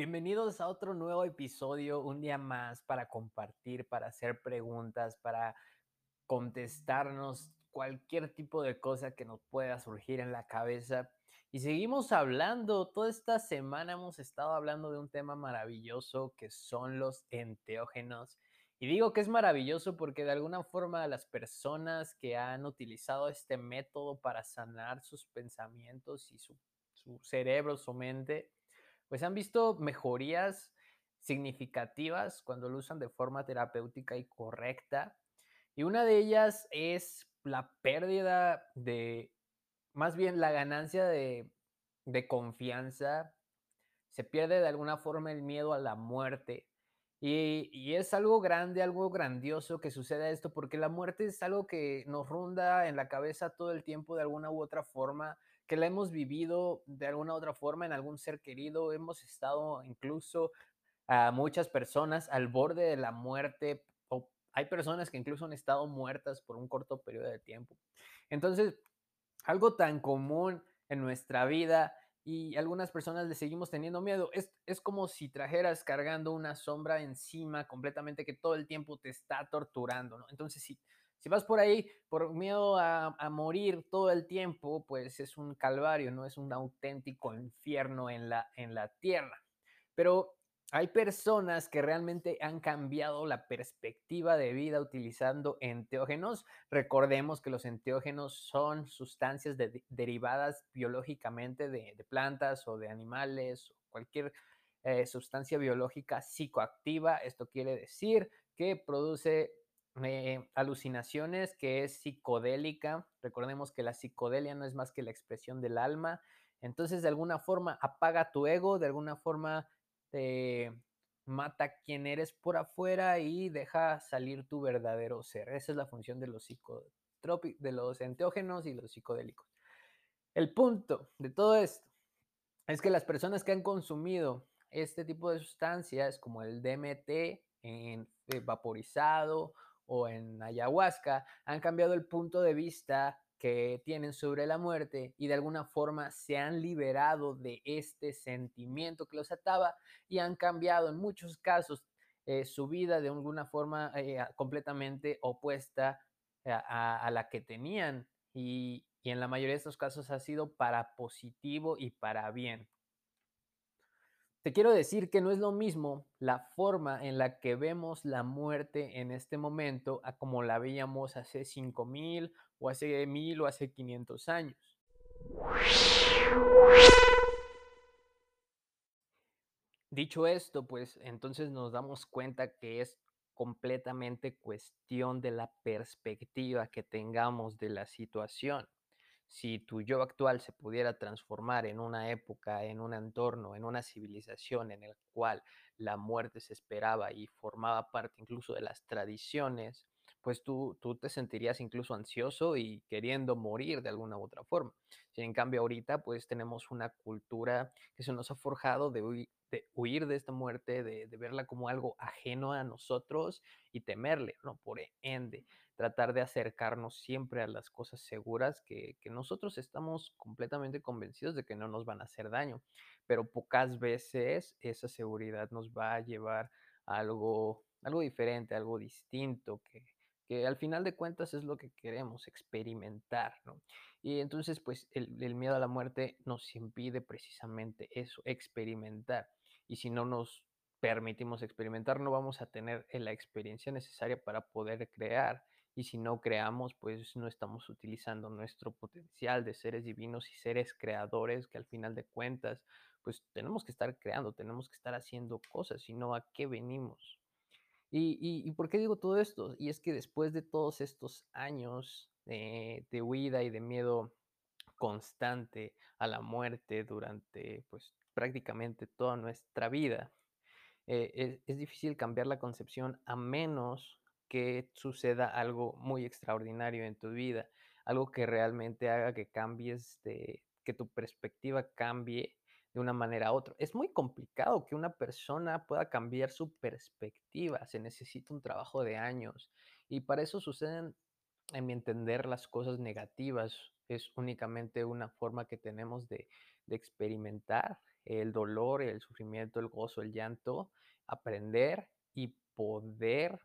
Bienvenidos a otro nuevo episodio, un día más para compartir, para hacer preguntas, para contestarnos cualquier tipo de cosa que nos pueda surgir en la cabeza. Y seguimos hablando, toda esta semana hemos estado hablando de un tema maravilloso que son los enteógenos. Y digo que es maravilloso porque de alguna forma las personas que han utilizado este método para sanar sus pensamientos y su, cerebro, su mente, pues han visto mejorías significativas cuando lo usan de forma terapéutica y correcta. Y una de ellas es la pérdida de, más bien la ganancia de, de confianza. Se pierde de alguna forma el miedo a la muerte. Y, y, es algo grande, algo grandioso que suceda esto, porque la muerte es algo que nos ronda en la cabeza todo el tiempo de alguna u otra forma que la hemos vivido de alguna otra forma en algún ser querido, hemos estado incluso a muchas personas al borde de la muerte, o hay personas que incluso han estado muertas por un corto periodo de tiempo. Entonces, algo tan común en nuestra vida y algunas personas le seguimos teniendo miedo. Es, es, como si trajeras cargando una sombra encima completamente que todo el tiempo te está torturando. Entonces, si, si vas por ahí por miedo a, morir todo el tiempo, pues es un calvario, no es un auténtico infierno en la, en la tierra. Pero hay personas que realmente han cambiado la perspectiva de vida utilizando enteógenos. Recordemos que los enteógenos son sustancias de, derivadas biológicamente de, de, plantas o de animales o cualquier eh, sustancia biológica psicoactiva. Esto quiere decir que produce eh, alucinaciones, que es psicodélica. Recordemos que la psicodelia no es más que la expresión del alma. Entonces, de alguna forma, apaga tu ego, de alguna forma te mata quien eres por afuera y deja salir tu verdadero ser. Esa es la función de los psicotrópicos, de los enteógenos y los psicodélicos. El punto de todo esto es que las personas que han consumido este tipo de sustancias, como el DMT en eh, vaporizado o en ayahuasca han cambiado el punto de vista que tienen sobre la muerte y de alguna forma se han liberado de este sentimiento que los ataba y han cambiado en muchos casos eh, su vida de alguna forma eh, completamente opuesta a, la que tenían y, y en la mayoría de estos casos ha sido para positivo y para bien. Te quiero decir que no es lo mismo la forma en la que vemos la muerte en este momento a como la veíamos hace 5000 o hace 1000 o hace 500 años. Dicho esto, pues entonces nos damos cuenta que es completamente cuestión de la perspectiva que tengamos de la situación si tu yo actual se pudiera transformar en una época, en un entorno, en una civilización en el cual la muerte se esperaba y formaba parte incluso de las tradiciones, pues tú, tú te sentirías incluso ansioso y queriendo morir de alguna u otra forma. Si en cambio ahorita pues tenemos una cultura que se nos ha forjado de, de huir de esta muerte, de, de, verla como algo ajeno a nosotros y temerle, ¿no? Por ende, tratar de acercarnos siempre a las cosas seguras que, que nosotros estamos completamente convencidos de que no nos van a hacer daño, pero pocas veces esa seguridad nos va a llevar a algo, algo diferente, algo distinto, que, que al final de cuentas es lo que queremos, experimentar, ¿no? Y entonces, pues el, el, miedo a la muerte nos impide precisamente eso, experimentar. Y si no nos permitimos experimentar, no vamos a tener la experiencia necesaria para poder crear. Y si no creamos, pues no estamos utilizando nuestro potencial de seres divinos y seres creadores, que al final de cuentas, pues tenemos que estar creando, tenemos que estar haciendo cosas, si no, ¿a qué venimos? ¿Y, y, por qué digo todo esto? Y es que después de todos estos años de, de huida y de miedo constante a la muerte durante pues prácticamente toda nuestra vida, eh, es, difícil cambiar la concepción a menos que suceda algo muy extraordinario en tu vida, algo que realmente haga que cambies de, que tu perspectiva cambie de una manera a otra. Es muy complicado que una persona pueda cambiar su perspectiva, se necesita un trabajo de años y para eso suceden, en mi entender, las cosas negativas. Es únicamente una forma que tenemos de, de experimentar el dolor, el sufrimiento, el gozo, el llanto, aprender y poder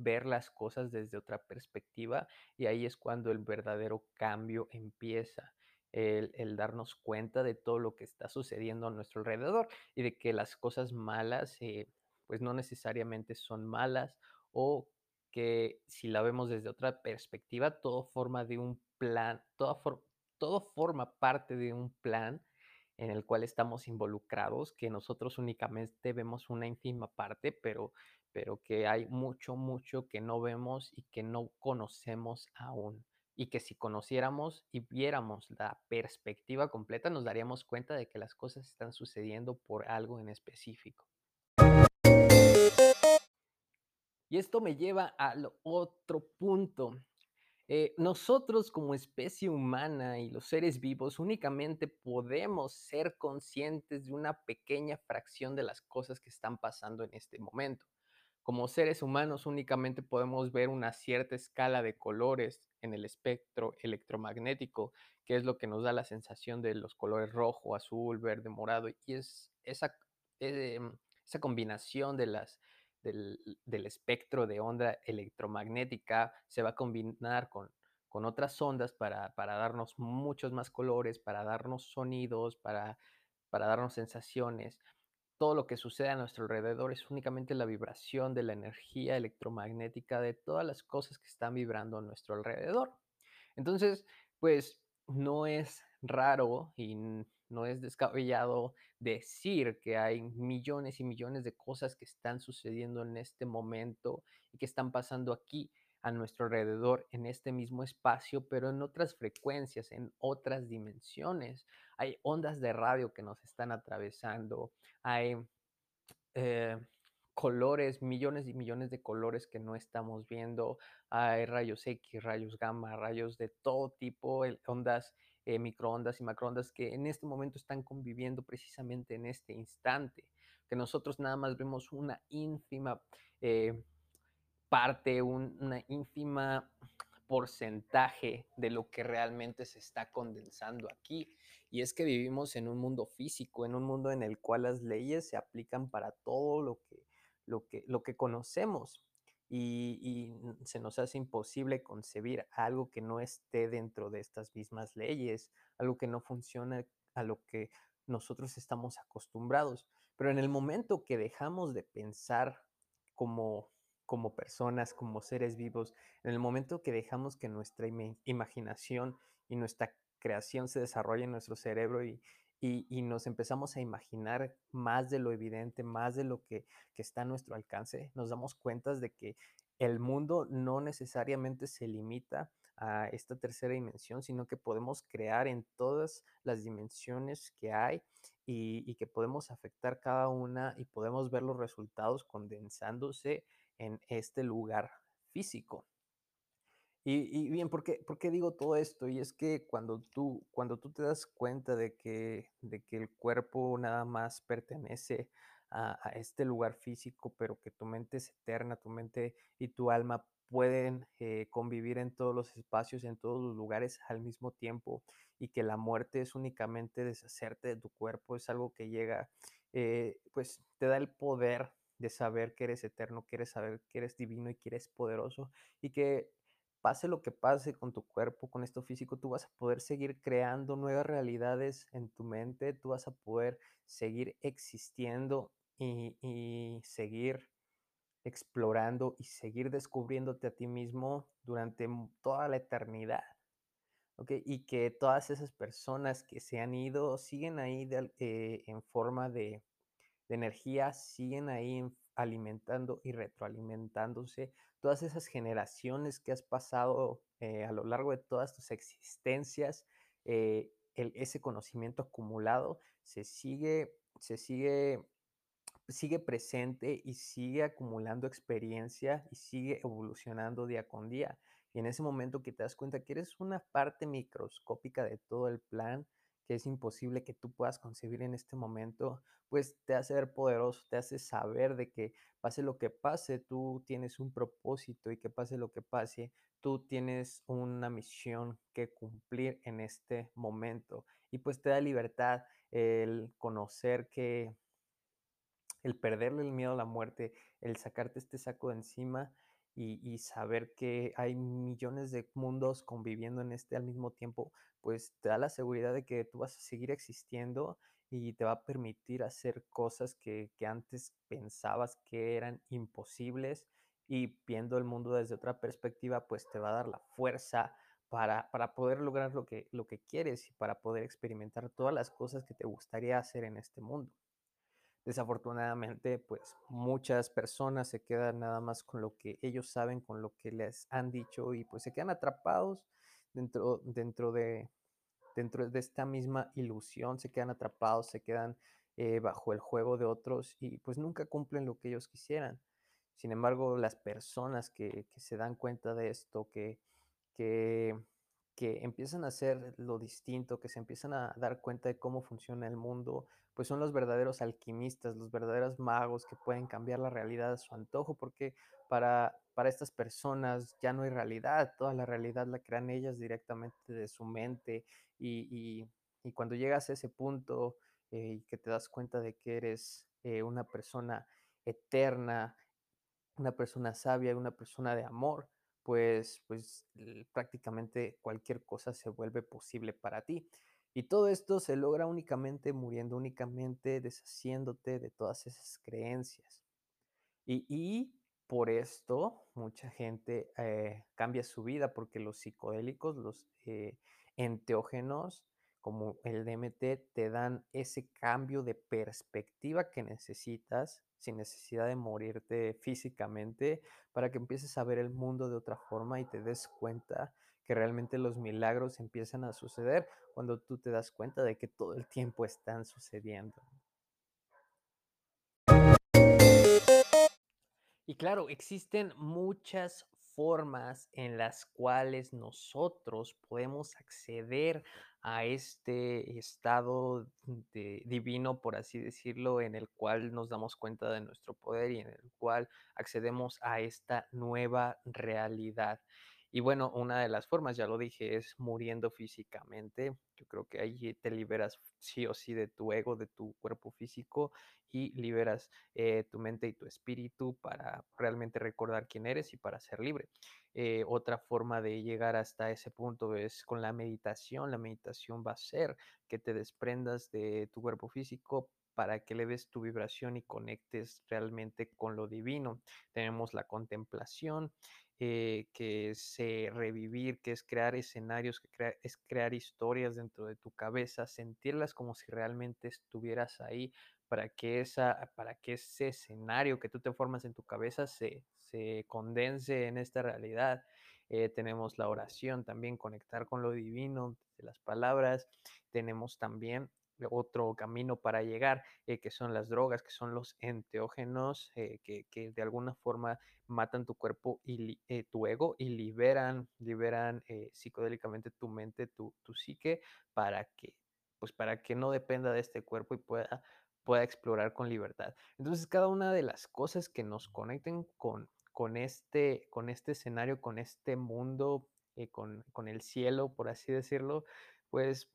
ver las cosas desde otra perspectiva y ahí es cuando el verdadero cambio empieza. El, darnos cuenta de todo lo que está sucediendo a nuestro alrededor y de que las cosas malas eh, pues no necesariamente son malas o que si la vemos desde otra perspectiva, todo forma de un plan, todo, todo forma parte de un plan en el cual estamos involucrados, que nosotros únicamente vemos una ínfima parte, pero, pero que hay mucho, mucho que no vemos y que no conocemos aún. Y que si conociéramos y viéramos la perspectiva completa, nos daríamos cuenta de que las cosas están sucediendo por algo en específico. Y esto me lleva al otro punto. Eh, nosotros como especie humana y los seres vivos únicamente podemos ser conscientes de una pequeña fracción de las cosas que están pasando en este momento. Como seres humanos únicamente podemos ver una cierta escala de colores en el espectro electromagnético, que es lo que nos da la sensación de los colores rojo, azul, verde, morado, y es esa, eh, esa combinación de las del, del, espectro de onda electromagnética se va a combinar con, con otras ondas para, para, darnos muchos más colores, para darnos sonidos, para, para darnos sensaciones. Todo lo que sucede a nuestro alrededor es únicamente la vibración de la energía electromagnética de todas las cosas que están vibrando a nuestro alrededor. Entonces, pues no es raro y no es descabellado decir que hay millones y millones de cosas que están sucediendo en este momento y que están pasando aquí a nuestro alrededor en este mismo espacio, pero en otras frecuencias, en otras dimensiones. Hay ondas de radio que nos están atravesando, hay eh, colores, millones y millones de colores que no estamos viendo, hay rayos X, rayos gamma, rayos de todo tipo, ondas eh, microondas y macroondas que en este momento están conviviendo precisamente en este instante, que nosotros nada más vemos una ínfima eh, parte, un, una ínfima porcentaje de lo que realmente se está condensando aquí. Y es que vivimos en un mundo físico, en un mundo en el cual las leyes se aplican para todo lo que, lo que, lo que conocemos y, y, se nos hace imposible concebir algo que no esté dentro de estas mismas leyes, algo que no funciona a lo que nosotros estamos acostumbrados. Pero en el momento que dejamos de pensar como, como personas, como seres vivos, en el momento que dejamos que nuestra imaginación y nuestra creación se desarrolle en nuestro cerebro y, y, y, nos empezamos a imaginar más de lo evidente, más de lo que, que está a nuestro alcance, nos damos cuenta de que el mundo no necesariamente se limita a esta tercera dimensión, sino que podemos crear en todas las dimensiones que hay y, y, que podemos afectar cada una y podemos ver los resultados condensándose en este lugar físico. Y, y, bien, ¿por qué, ¿por qué, digo todo esto? Y es que cuando tú, cuando tú te das cuenta de que, de que el cuerpo nada más pertenece a, este lugar físico, pero que tu mente es eterna, tu mente y tu alma pueden eh, convivir en todos los espacios, en todos los lugares al mismo tiempo, y que la muerte es únicamente deshacerte de tu cuerpo, es algo que llega, eh, pues te da el poder de saber que eres eterno, que eres saber que eres divino y que eres poderoso, y que pase lo que pase con tu cuerpo, con esto físico, tú vas a poder seguir creando nuevas realidades en tu mente, tú vas a poder seguir existiendo y, y seguir explorando y seguir descubriéndote a ti mismo durante toda la eternidad. ¿okay? Y que todas esas personas que se han ido siguen ahí eh, en forma de, de energía, siguen ahí en alimentando y retroalimentándose. Todas esas generaciones que has pasado eh, a lo largo de todas tus existencias, eh, ese conocimiento acumulado se sigue, se sigue, sigue presente y sigue acumulando experiencia y sigue evolucionando día con día. Y en ese momento que te das cuenta que eres una parte microscópica de todo el plan, que es imposible que tú puedas concebir en este momento, pues te hace ver poderoso, te hace saber de que pase lo que pase, tú tienes un propósito y que pase lo que pase, tú tienes una misión que cumplir en este momento. Y pues te da libertad el conocer que el perderle el miedo a la muerte, el sacarte este saco de encima y, saber que hay millones de mundos conviviendo en este al mismo tiempo, pues te da la seguridad de que tú vas a seguir existiendo y te va a permitir hacer cosas que, que antes pensabas que eran imposibles y viendo el mundo desde otra perspectiva, pues te va a dar la fuerza para, para poder lograr lo que, lo que quieres y para poder experimentar todas las cosas que te gustaría hacer en este mundo. Desafortunadamente, pues muchas personas se quedan nada más con lo que ellos saben, con lo que les han dicho y pues se quedan atrapados dentro, dentro, de, dentro de esta misma ilusión, se quedan atrapados, se quedan eh, bajo el juego de otros y pues nunca cumplen lo que ellos quisieran. Sin embargo, las personas que, que se dan cuenta de esto, que, que que empiezan a hacer lo distinto, que se empiezan a dar cuenta de cómo funciona el mundo, pues son los verdaderos alquimistas, los verdaderos magos que pueden cambiar la realidad a su antojo, porque para, para estas personas ya no hay realidad, toda la realidad la crean ellas directamente de su mente y, y, cuando llegas a ese punto eh, y que te das cuenta de que eres eh, una persona eterna, una persona sabia, una persona de amor, pues, pues prácticamente cualquier cosa se vuelve posible para ti. Y todo esto se logra únicamente muriendo, únicamente deshaciéndote de todas esas creencias. Y, por esto mucha gente eh, cambia su vida porque los psicodélicos, los eh, enteógenos, como el DMT, te dan ese cambio de perspectiva que necesitas sin necesidad de morirte físicamente para que empieces a ver el mundo de otra forma y te des cuenta que realmente los milagros empiezan a suceder cuando tú te das cuenta de que todo el tiempo están sucediendo. Y claro, existen muchas formas en las cuales nosotros podemos acceder a este estado divino, por así decirlo, en el cual nos damos cuenta de nuestro poder y en el cual accedemos a esta nueva realidad. Y bueno, una de las formas, ya lo dije, es muriendo físicamente. Yo creo que ahí te liberas sí o sí de tu ego, de tu cuerpo físico y liberas eh, tu mente y tu espíritu para realmente recordar quién eres y para ser libre. Eh, otra forma de llegar hasta ese punto es con la meditación. La meditación va a ser que te desprendas de tu cuerpo físico para que le des tu vibración y conectes realmente con lo divino. Tenemos la contemplación, eh, que es revivir, que es crear escenarios, que es crear historias dentro de tu cabeza, sentirlas como si realmente estuvieras ahí, para que, esa, para que ese escenario que tú te formas en tu cabeza se, se condense en esta realidad. Eh, tenemos la oración también, conectar con lo divino, de las palabras. Tenemos también otro camino para llegar, eh, que son las drogas, que son los enteógenos, eh, que, que, de alguna forma matan tu cuerpo y eh, tu ego y liberan, liberan psicodélicamente tu mente, tu, tu psique, para que, pues para que no dependa de este cuerpo y pueda pueda explorar con libertad. Entonces, cada una de las cosas que nos conecten con, con, este, con este escenario, con este mundo, con, con el cielo, por así decirlo, pues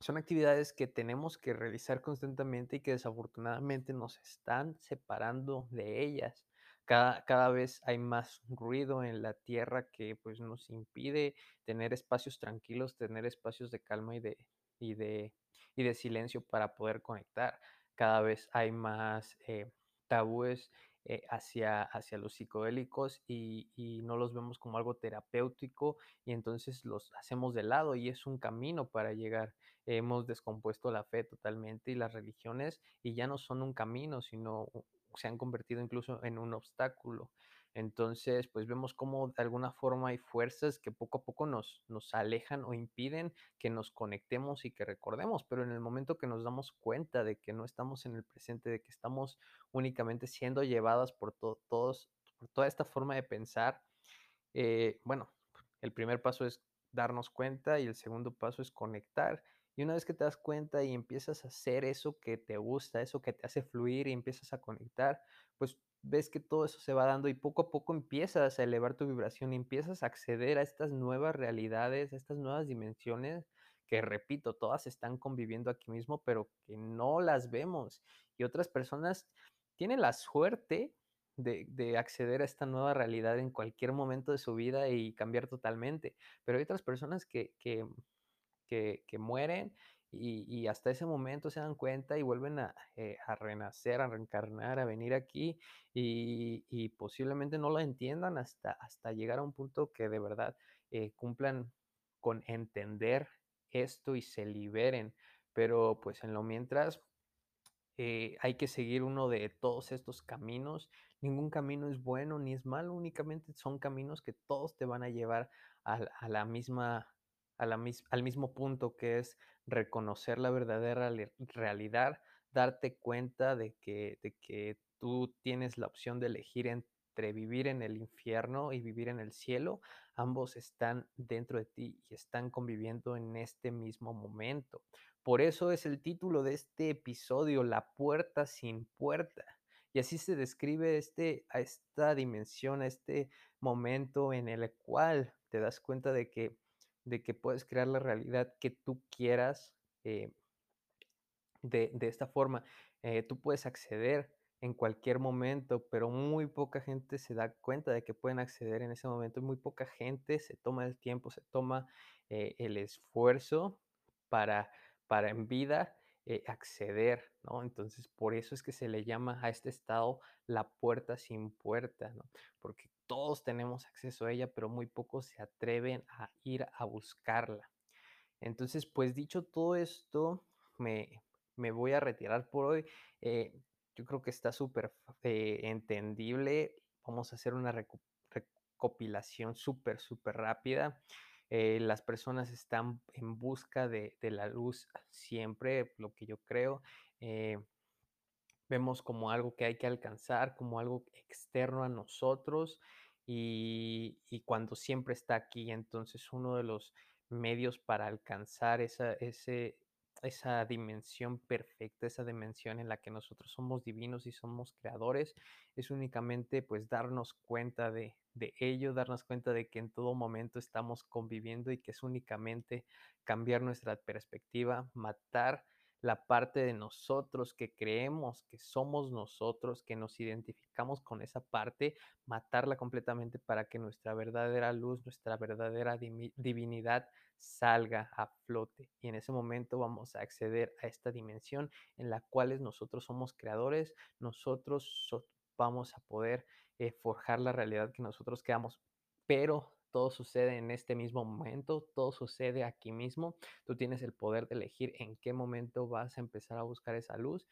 son actividades que tenemos que realizar constantemente y que desafortunadamente nos están separando de ellas. Cada, cada, vez hay más ruido en la tierra que pues nos impide tener espacios tranquilos, tener espacios de calma y de, y de, y de silencio para poder conectar cada vez hay más eh, tabúes eh, hacia, hacia los psicodélicos y, y, no los vemos como algo terapéutico y entonces los hacemos de lado y es un camino para llegar. Hemos descompuesto la fe totalmente y las religiones y ya no son un camino, sino se han convertido incluso en un obstáculo. Entonces, pues vemos cómo de alguna forma hay fuerzas que poco a poco nos, nos alejan o impiden que nos conectemos y que recordemos, pero en el momento que nos damos cuenta de que no estamos en el presente, de que estamos únicamente siendo llevadas por to todos, por toda esta forma de pensar, eh, bueno, el primer paso es darnos cuenta y el segundo paso es conectar. Y una vez que te das cuenta y empiezas a hacer eso que te gusta, eso que te hace fluir y empiezas a conectar, pues ves que todo eso se va dando y poco a poco empiezas a elevar tu vibración y empiezas a acceder a estas nuevas realidades, a estas nuevas dimensiones que repito, todas están conviviendo aquí mismo, pero que no las vemos. Y otras personas tienen la suerte de, acceder a esta nueva realidad en cualquier momento de su vida y cambiar totalmente. Pero hay otras personas que, que, que, mueren y, hasta ese momento se dan cuenta y vuelven a, eh, renacer, a reencarnar, a venir aquí y, posiblemente no lo entiendan hasta, llegar a un punto que de verdad eh, cumplan con entender esto y se liberen. Pero pues en lo mientras eh, hay que seguir uno de todos estos caminos. Ningún camino es bueno ni es malo, únicamente son caminos que todos te van a llevar a, la misma, la, al mismo punto que es reconocer la verdadera realidad, darte cuenta de que, de que tú tienes la opción de elegir entre vivir en el infierno y vivir en el cielo. Ambos están dentro de ti y están conviviendo en este mismo momento. Por eso es el título de este episodio, La puerta sin puerta. Y así se describe este, a esta dimensión, a este momento en el cual te das cuenta de que, de que puedes crear la realidad que tú quieras eh, de, esta forma. Eh, tú puedes acceder en cualquier momento, pero muy poca gente se da cuenta de que pueden acceder en ese momento. Muy poca gente se toma el tiempo, se toma eh, el esfuerzo para para en vida acceder, ¿no? Entonces, por eso es que se le llama a este estado la puerta sin puerta, ¿no? Porque todos tenemos acceso a ella, pero muy pocos se atreven a ir a buscarla. Entonces, pues dicho todo esto, me, voy a retirar por hoy. Eh, yo creo que está súper eh, entendible. Vamos a hacer una recopilación súper, súper rápida. Eh, las personas están en busca de, la luz siempre, lo que yo creo. Vemos como algo que hay que alcanzar, como algo externo a nosotros y, y cuando siempre está aquí, entonces uno de los medios para alcanzar esa, esa dimensión perfecta, esa dimensión en la que nosotros somos divinos y somos creadores, es únicamente pues darnos cuenta de, de ello, darnos cuenta de que en todo momento estamos conviviendo y que es únicamente cambiar nuestra perspectiva, matar la parte de nosotros que creemos que somos nosotros, que nos identificamos con esa parte, matarla completamente para que nuestra verdadera luz, nuestra verdadera divinidad salga a flote. Y en ese momento vamos a acceder a esta dimensión en la cual nosotros somos creadores, nosotros vamos a poder eh, forjar la realidad que nosotros queramos. Pero todo sucede en este mismo momento, todo sucede aquí mismo. Tú tienes el poder de elegir en qué momento vas a empezar a buscar esa luz.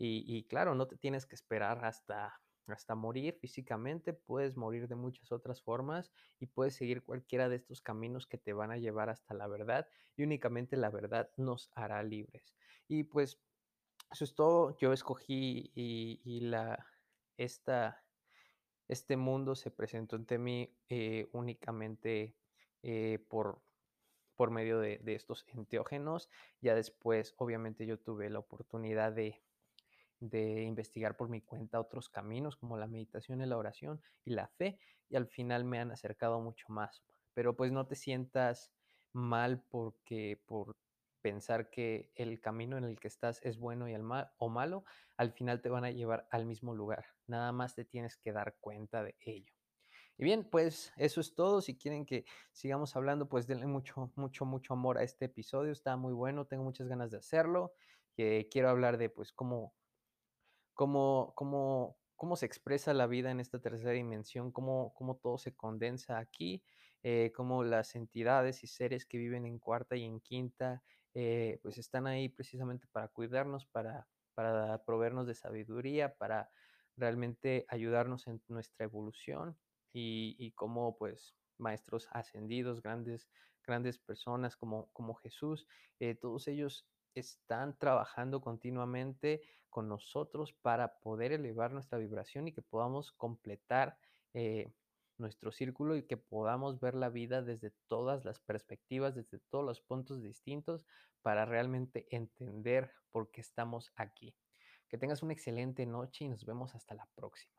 Y, claro, no te tienes que esperar hasta, hasta morir físicamente, puedes morir de muchas otras formas y puedes seguir cualquiera de estos caminos que te van a llevar hasta la verdad y únicamente la verdad nos hará libres. Y pues eso es todo. Yo escogí y, la, esta, este mundo se presentó ante mí eh, únicamente eh, por, por medio de, estos enteógenos. Ya después, obviamente, yo tuve la oportunidad de, de investigar por mi cuenta otros caminos como la meditación la oración y la fe y al final me han acercado mucho más. Pero pues no te sientas mal porque por pensar que el camino en el que estás es bueno y el mal, o malo, al final te van a llevar al mismo lugar. Nada más te tienes que dar cuenta de ello. Y bien, pues eso es todo. Si quieren que sigamos hablando, pues denle mucho, mucho, mucho amor a este episodio. Está muy bueno, tengo muchas ganas de hacerlo. Que quiero hablar de pues cómo, cómo, cómo, cómo se expresa la vida en esta tercera dimensión, cómo, cómo todo se condensa aquí, eh, cómo las entidades y seres que viven en cuarta y en quinta eh, pues están ahí precisamente para cuidarnos, para, para proveernos de sabiduría, para realmente ayudarnos en nuestra evolución y, y como pues maestros ascendidos, grandes, grandes personas como, como Jesús, eh, todos ellos están trabajando continuamente con nosotros para poder elevar nuestra vibración y que podamos completar eh, nuestro círculo y que podamos ver la vida desde todas las perspectivas, desde todos los puntos distintos, para realmente entender por qué estamos aquí. Que tengas una excelente noche y nos vemos hasta la próxima.